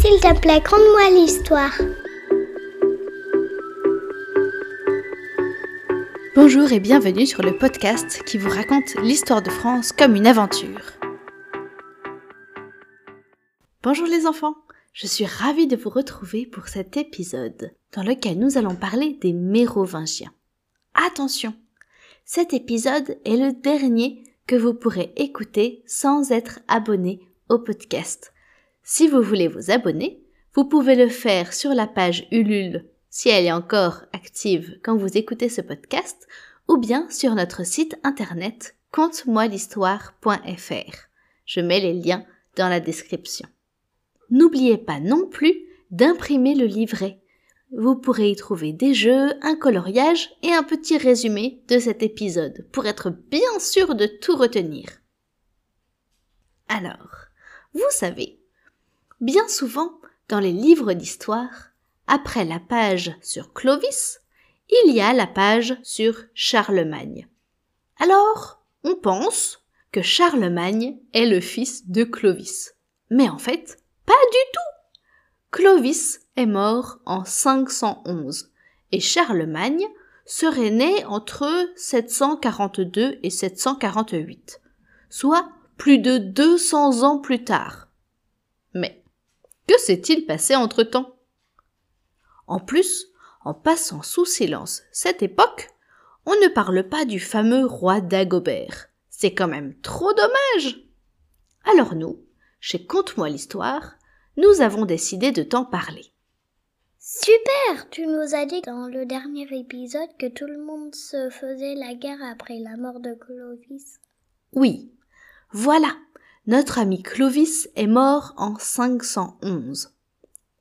S'il te plaît, conte-moi l'histoire. Bonjour et bienvenue sur le podcast qui vous raconte l'histoire de France comme une aventure. Bonjour les enfants, je suis ravie de vous retrouver pour cet épisode dans lequel nous allons parler des Mérovingiens. Attention, cet épisode est le dernier que vous pourrez écouter sans être abonné au podcast. Si vous voulez vous abonner, vous pouvez le faire sur la page Ulule si elle est encore active quand vous écoutez ce podcast, ou bien sur notre site internet conte-moi-l'histoire.fr. Je mets les liens dans la description. N'oubliez pas non plus d'imprimer le livret. Vous pourrez y trouver des jeux, un coloriage et un petit résumé de cet épisode pour être bien sûr de tout retenir. Alors, vous savez, bien souvent dans les livres d'histoire, après la page sur Clovis, il y a la page sur Charlemagne. Alors, on pense que Charlemagne est le fils de Clovis. Mais en fait, pas du tout. Clovis est mort en 511 et Charlemagne serait né entre 742 et 748, soit plus de 200 ans plus tard. Que s'est-il passé entre-temps? En plus, en passant sous silence cette époque, on ne parle pas du fameux roi Dagobert. C'est quand même trop dommage. Alors nous, chez Conte-moi l'histoire, nous avons décidé de t'en parler. Super Tu nous as dit dans le dernier épisode que tout le monde se faisait la guerre après la mort de Clovis. Oui, voilà. Notre ami Clovis est mort en 511.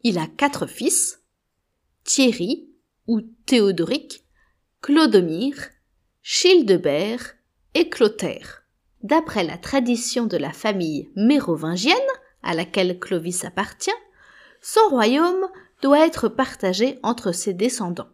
Il a quatre fils, Thierry ou Théodoric, Clodomir, Childebert et Clotaire. D'après la tradition de la famille mérovingienne, à laquelle Clovis appartient, son royaume doit être partagé entre ses descendants.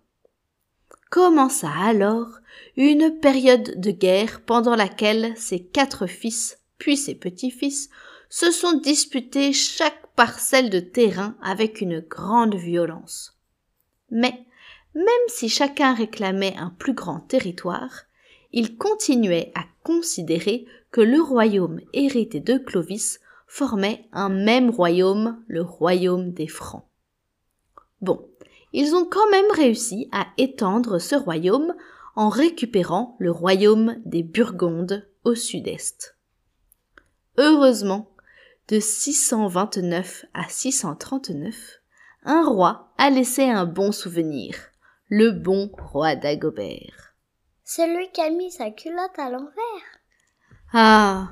Commença alors une période de guerre pendant laquelle ses quatre fils, puis ses petits-fils, se sont disputés chaque parcelle de terrain avec une grande violence. Mais, même si chacun réclamait un plus grand territoire, il continuait à considérer que le royaume hérité de Clovis formait un même royaume, le royaume des Francs. Bon, ils ont quand même réussi à étendre ce royaume en récupérant le royaume des Burgondes au sud-est. Heureusement, de 629 à 639, un roi a laissé un bon souvenir, le bon roi d'Agobert. Celui qui a mis sa culotte à l'envers. Ah,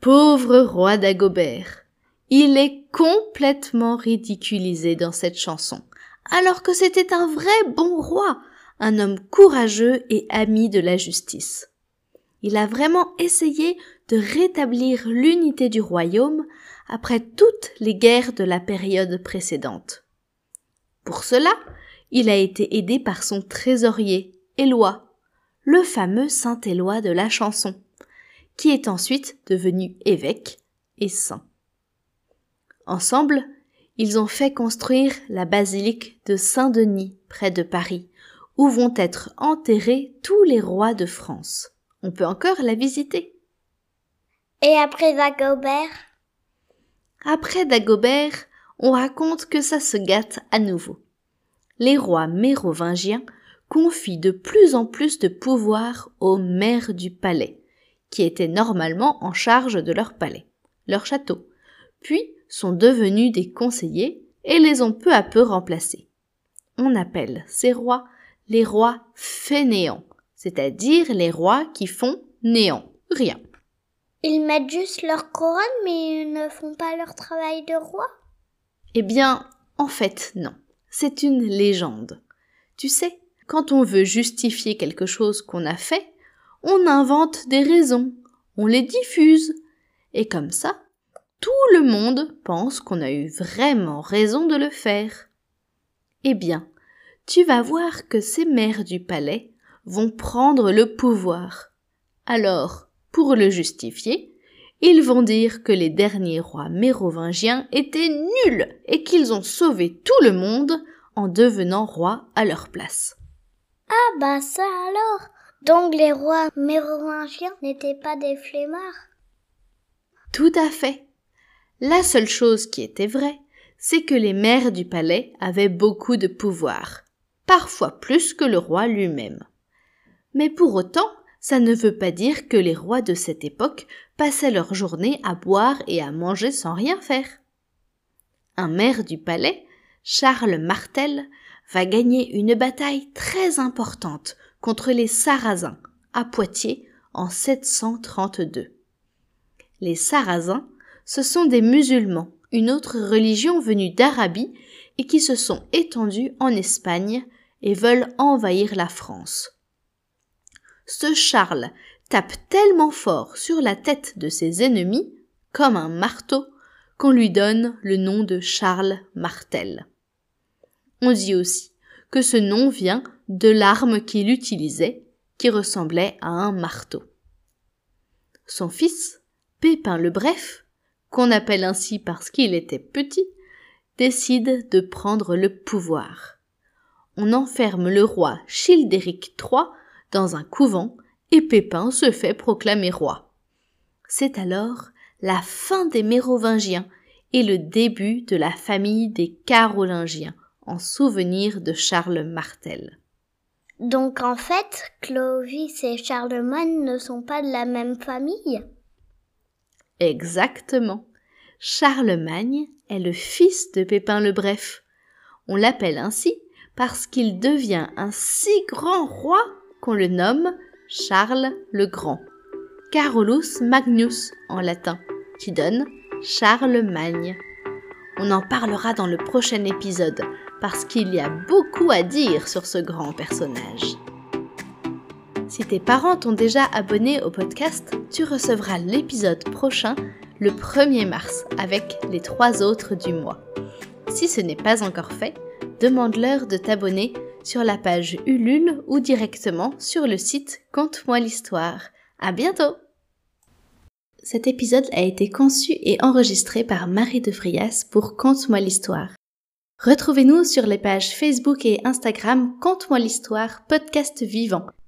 pauvre roi d'Agobert. Il est complètement ridiculisé dans cette chanson, alors que c'était un vrai bon roi, un homme courageux et ami de la justice. Il a vraiment essayé de rétablir l'unité du royaume après toutes les guerres de la période précédente. Pour cela, il a été aidé par son trésorier, Éloi, le fameux saint Éloi de la chanson, qui est ensuite devenu évêque et saint. Ensemble, ils ont fait construire la basilique de Saint-Denis près de Paris, où vont être enterrés tous les rois de France. On peut encore la visiter. Et après Dagobert Après Dagobert, on raconte que ça se gâte à nouveau. Les rois mérovingiens confient de plus en plus de pouvoir aux maires du palais, qui étaient normalement en charge de leur palais, leur château, puis sont devenus des conseillers et les ont peu à peu remplacés. On appelle ces rois les rois fainéants, c'est-à-dire les rois qui font néant, rien. Ils mettent juste leur couronne mais ils ne font pas leur travail de roi? Eh bien, en fait, non. C'est une légende. Tu sais, quand on veut justifier quelque chose qu'on a fait, on invente des raisons, on les diffuse, et comme ça, tout le monde pense qu'on a eu vraiment raison de le faire. Eh bien, tu vas voir que ces maires du palais vont prendre le pouvoir. Alors, pour le justifier, ils vont dire que les derniers rois mérovingiens étaient nuls et qu'ils ont sauvé tout le monde en devenant rois à leur place. Ah bah ça alors Donc les rois mérovingiens n'étaient pas des flemmards Tout à fait. La seule chose qui était vraie, c'est que les maires du palais avaient beaucoup de pouvoir, parfois plus que le roi lui-même. Mais pour autant, ça ne veut pas dire que les rois de cette époque passaient leur journée à boire et à manger sans rien faire. Un maire du palais, Charles Martel, va gagner une bataille très importante contre les Sarrasins à Poitiers en 732. Les Sarrasins, ce sont des musulmans, une autre religion venue d'Arabie et qui se sont étendus en Espagne et veulent envahir la France ce Charles tape tellement fort sur la tête de ses ennemis, comme un marteau, qu'on lui donne le nom de Charles Martel. On dit aussi que ce nom vient de l'arme qu'il utilisait, qui ressemblait à un marteau. Son fils, Pépin le Bref, qu'on appelle ainsi parce qu'il était petit, décide de prendre le pouvoir. On enferme le roi Childéric III dans un couvent et Pépin se fait proclamer roi. C'est alors la fin des Mérovingiens et le début de la famille des Carolingiens en souvenir de Charles Martel. Donc en fait, Clovis et Charlemagne ne sont pas de la même famille? Exactement. Charlemagne est le fils de Pépin le Bref. On l'appelle ainsi parce qu'il devient un si grand roi qu'on le nomme Charles le Grand, Carolus Magnus en latin, qui donne Charlemagne. On en parlera dans le prochain épisode parce qu'il y a beaucoup à dire sur ce grand personnage. Si tes parents t'ont déjà abonné au podcast, tu recevras l'épisode prochain le 1er mars avec les trois autres du mois. Si ce n'est pas encore fait, demande-leur de t'abonner sur la page Ulule ou directement sur le site Conte-moi l'histoire. À bientôt! Cet épisode a été conçu et enregistré par Marie de Frias pour Conte-moi l'histoire. Retrouvez-nous sur les pages Facebook et Instagram Conte-moi l'histoire podcast vivant